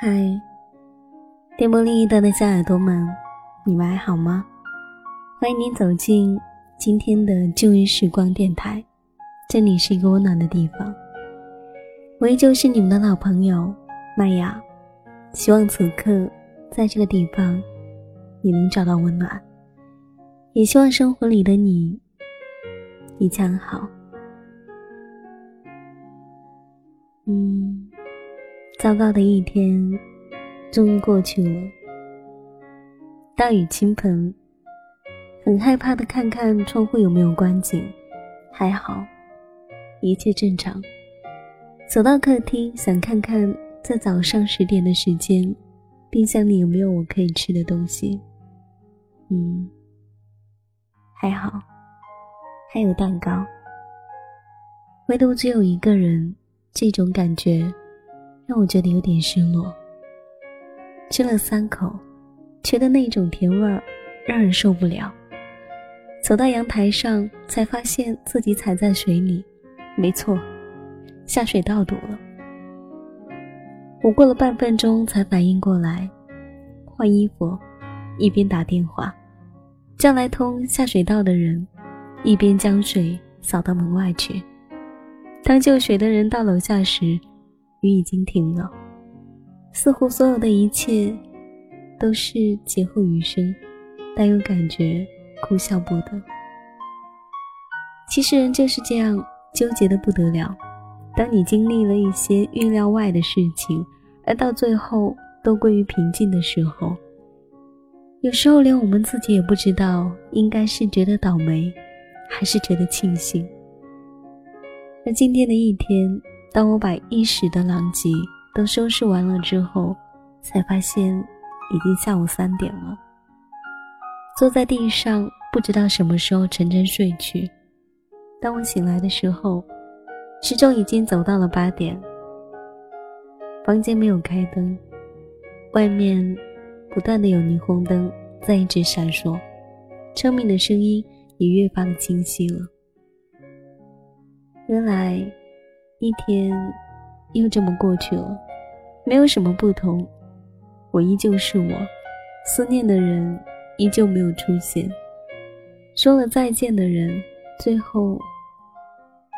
嗨，电波另一端的小耳朵们，你们还好吗？欢迎您走进今天的旧日时光电台，这里是一个温暖的地方。我依旧是你们的老朋友麦雅，希望此刻在这个地方你能找到温暖，也希望生活里的你一切好。嗯。糟糕的一天，终于过去了。大雨倾盆，很害怕的看看窗户有没有关紧，还好，一切正常。走到客厅，想看看在早上十点的时间，冰箱里有没有我可以吃的东西。嗯，还好，还有蛋糕。唯独只有一个人，这种感觉。让我觉得有点失落。吃了三口，觉得那种甜味儿让人受不了。走到阳台上，才发现自己踩在水里，没错，下水道堵了。我过了半分钟才反应过来，换衣服，一边打电话叫来通下水道的人，一边将水扫到门外去。当救水的人到楼下时，雨已经停了，似乎所有的一切都是劫后余生，但又感觉哭笑不得。其实人就是这样纠结的不得了。当你经历了一些预料外的事情，而到最后都归于平静的时候，有时候连我们自己也不知道应该是觉得倒霉，还是觉得庆幸。而今天的一天。当我把一时的狼藉都收拾完了之后，才发现已经下午三点了。坐在地上，不知道什么时候沉沉睡去。当我醒来的时候，时钟已经走到了八点。房间没有开灯，外面不断的有霓虹灯在一直闪烁，车鸣的声音也越发的清晰了。原来。一天又这么过去了，没有什么不同，我依旧是我，思念的人依旧没有出现，说了再见的人，最后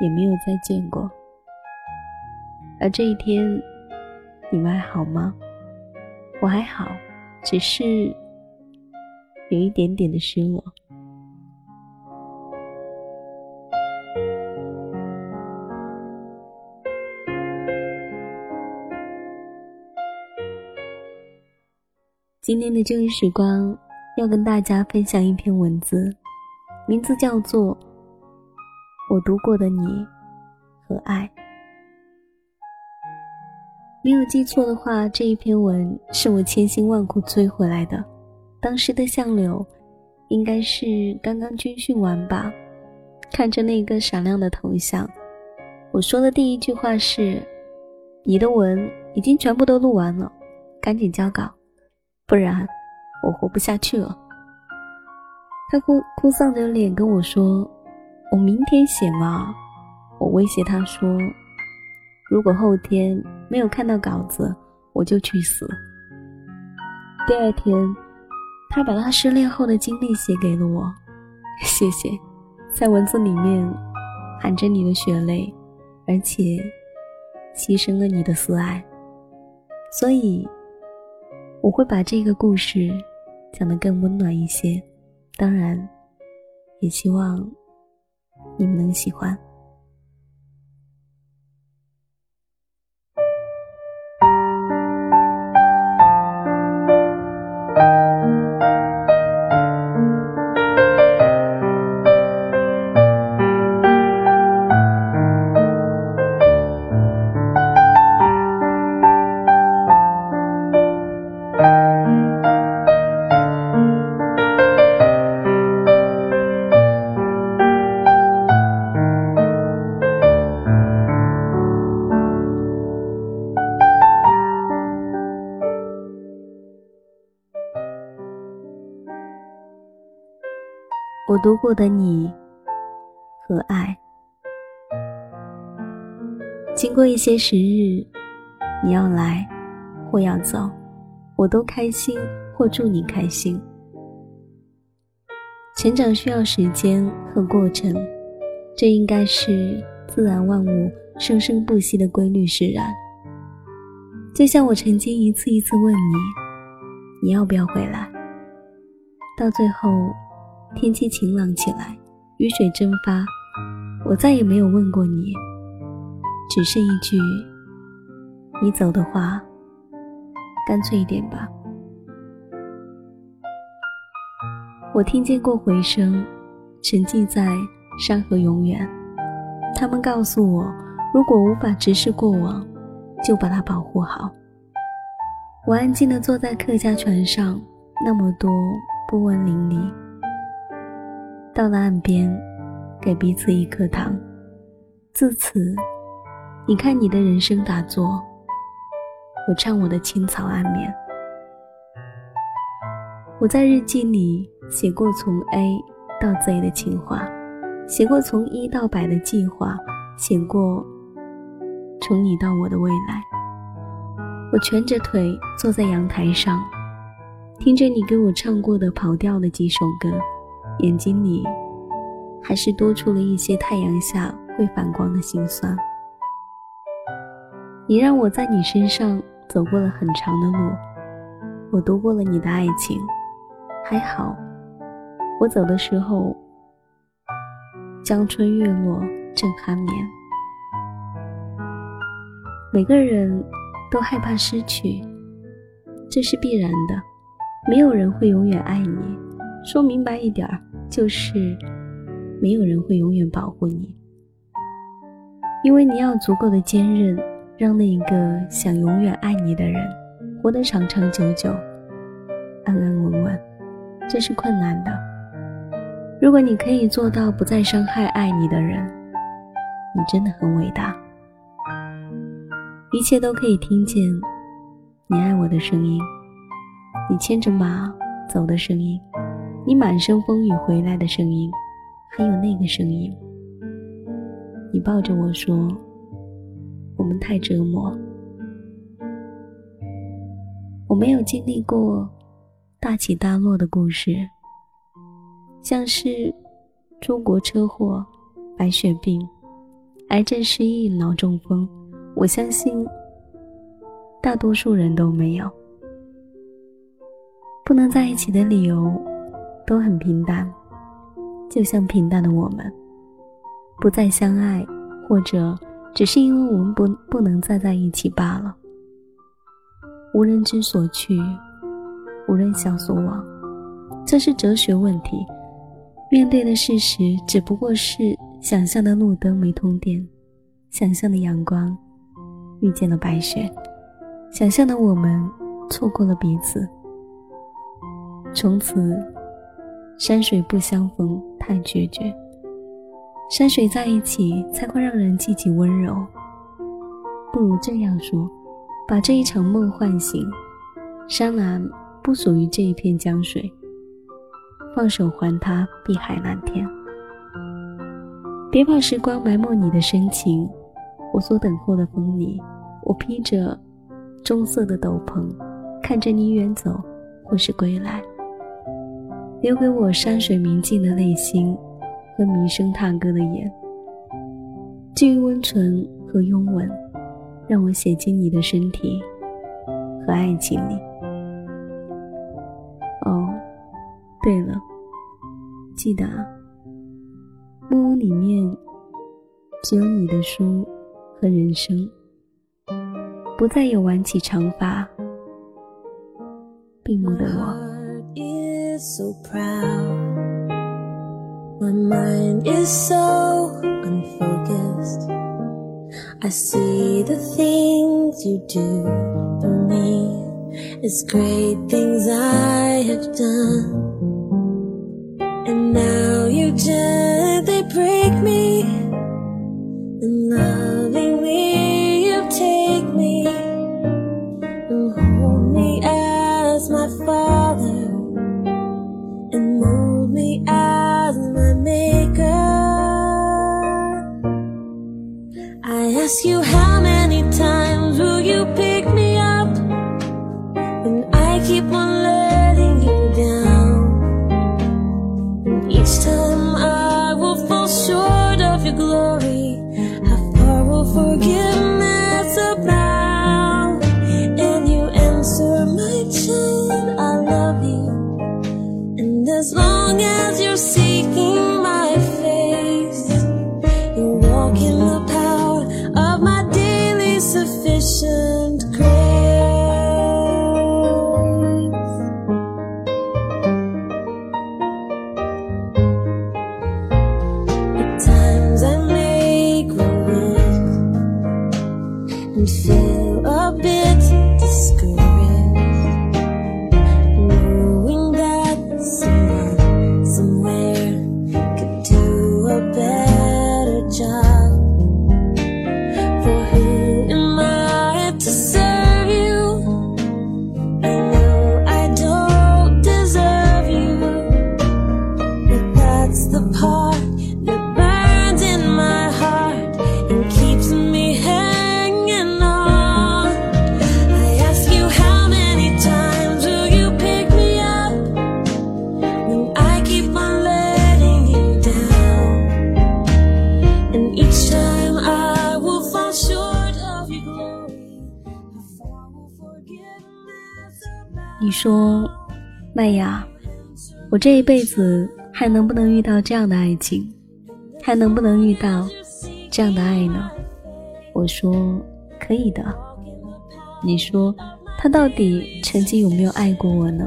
也没有再见过。而这一天，你们还好吗？我还好，只是有一点点的失落。今天的这一时光，要跟大家分享一篇文字，名字叫做《我读过的你和爱》。没有记错的话，这一篇文是我千辛万苦追回来的。当时的相柳，应该是刚刚军训完吧。看着那个闪亮的头像，我说的第一句话是：“你的文已经全部都录完了，赶紧交稿。”不然，我活不下去了。他哭哭丧着脸跟我说：“我明天写嘛。”我威胁他说：“如果后天没有看到稿子，我就去死。”第二天，他把他失恋后的经历写给了我。谢谢，在文字里面含着你的血泪，而且牺牲了你的死爱，所以。我会把这个故事讲得更温暖一些，当然，也希望你们能喜欢。我读过的你和爱，经过一些时日，你要来，或要走，我都开心或祝你开心。成长需要时间和过程，这应该是自然万物生生不息的规律使然。就像我曾经一次一次问你，你要不要回来？到最后，天气晴朗起来，雨水蒸发，我再也没有问过你，只剩一句：你走的话，干脆一点吧。我听见过回声，沉寂在山河永远。他们告诉我，如果无法直视过往，就把它保护好。我安静地坐在客家船上，那么多波纹粼粼。到了岸边，给彼此一颗糖。自此，你看你的人生打坐，我唱我的青草暗眠。我在日记里写过从 A 到 Z 的情话，写过从一到百的计划，写过从你到我的未来。我蜷着腿坐在阳台上，听着你给我唱过的跑调的几首歌，眼睛里还是多出了一些太阳下会反光的心酸。你让我在你身上走过了很长的路，我读过了你的爱情。还好，我走的时候，江春月落正酣眠。每个人都害怕失去，这是必然的。没有人会永远爱你，说明白一点儿，就是没有人会永远保护你。因为你要足够的坚韧，让那一个想永远爱你的人，活得长长久久，安安稳稳。这是困难的。如果你可以做到不再伤害爱你的人，你真的很伟大。一切都可以听见你爱我的声音，你牵着马走的声音，你满身风雨回来的声音，还有那个声音。你抱着我说：“我们太折磨，我没有经历过。”大起大落的故事，像是出国车祸、白血病、癌症、失忆、脑中风。我相信大多数人都没有。不能在一起的理由都很平淡，就像平淡的我们，不再相爱，或者只是因为我们不不能再在一起罢了。无人知所去。无人想所往，这是哲学问题。面对的事实只不过是想象的路灯没通电，想象的阳光遇见了白雪，想象的我们错过了彼此。从此，山水不相逢太决绝。山水在一起才会让人记起温柔。不如这样说，把这一场梦唤醒。山岚。不属于这一片江水，放手还他碧海蓝天。别怕时光埋没你的深情，我所等候的风里，我披着棕色的斗篷，看着你远走或是归来，留给我山水明净的内心和迷声踏歌的眼。至于温存和拥吻，让我写进你的身体和爱情里。哦对了，记得啊，木屋里面只有你的书和人生，不再有挽起长发闭目的我。so proud. My mind is so unfocused. I see the things you do for me. It's great things I have done. And now you gently break me in love. forgive 你说，麦芽，我这一辈子还能不能遇到这样的爱情？还能不能遇到这样的爱呢？我说可以的。你说他到底曾经有没有爱过我呢？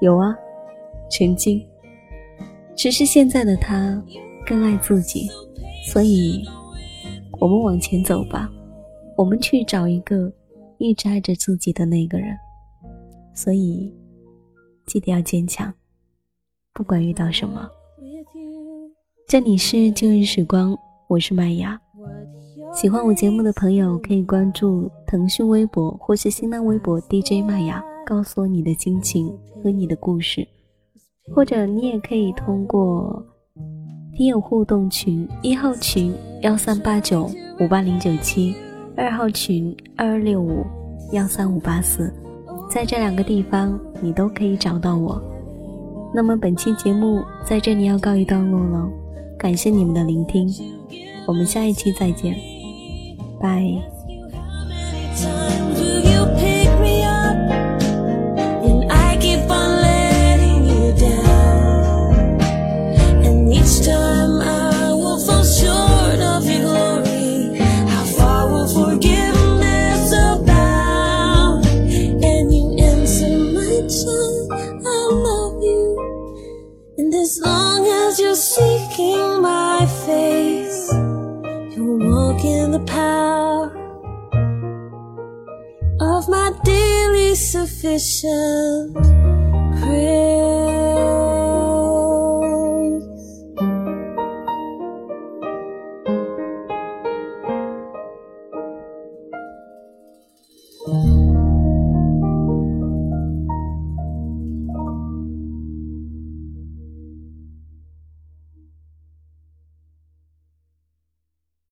有啊，曾经。只是现在的他更爱自己，所以，我们往前走吧，我们去找一个一直爱着自己的那个人。所以，记得要坚强，不管遇到什么。这里是旧日时光，我是麦芽。喜欢我节目的朋友可以关注腾讯微博或是新浪微博 DJ 麦芽，告诉我你的心情和你的故事。或者你也可以通过听友互动群一号群幺三八九五八零九七，二号群二二六五幺三五八四。在这两个地方，你都可以找到我。那么本期节目在这里要告一段落了，感谢你们的聆听，我们下一期再见，拜。Of my daily sufficient.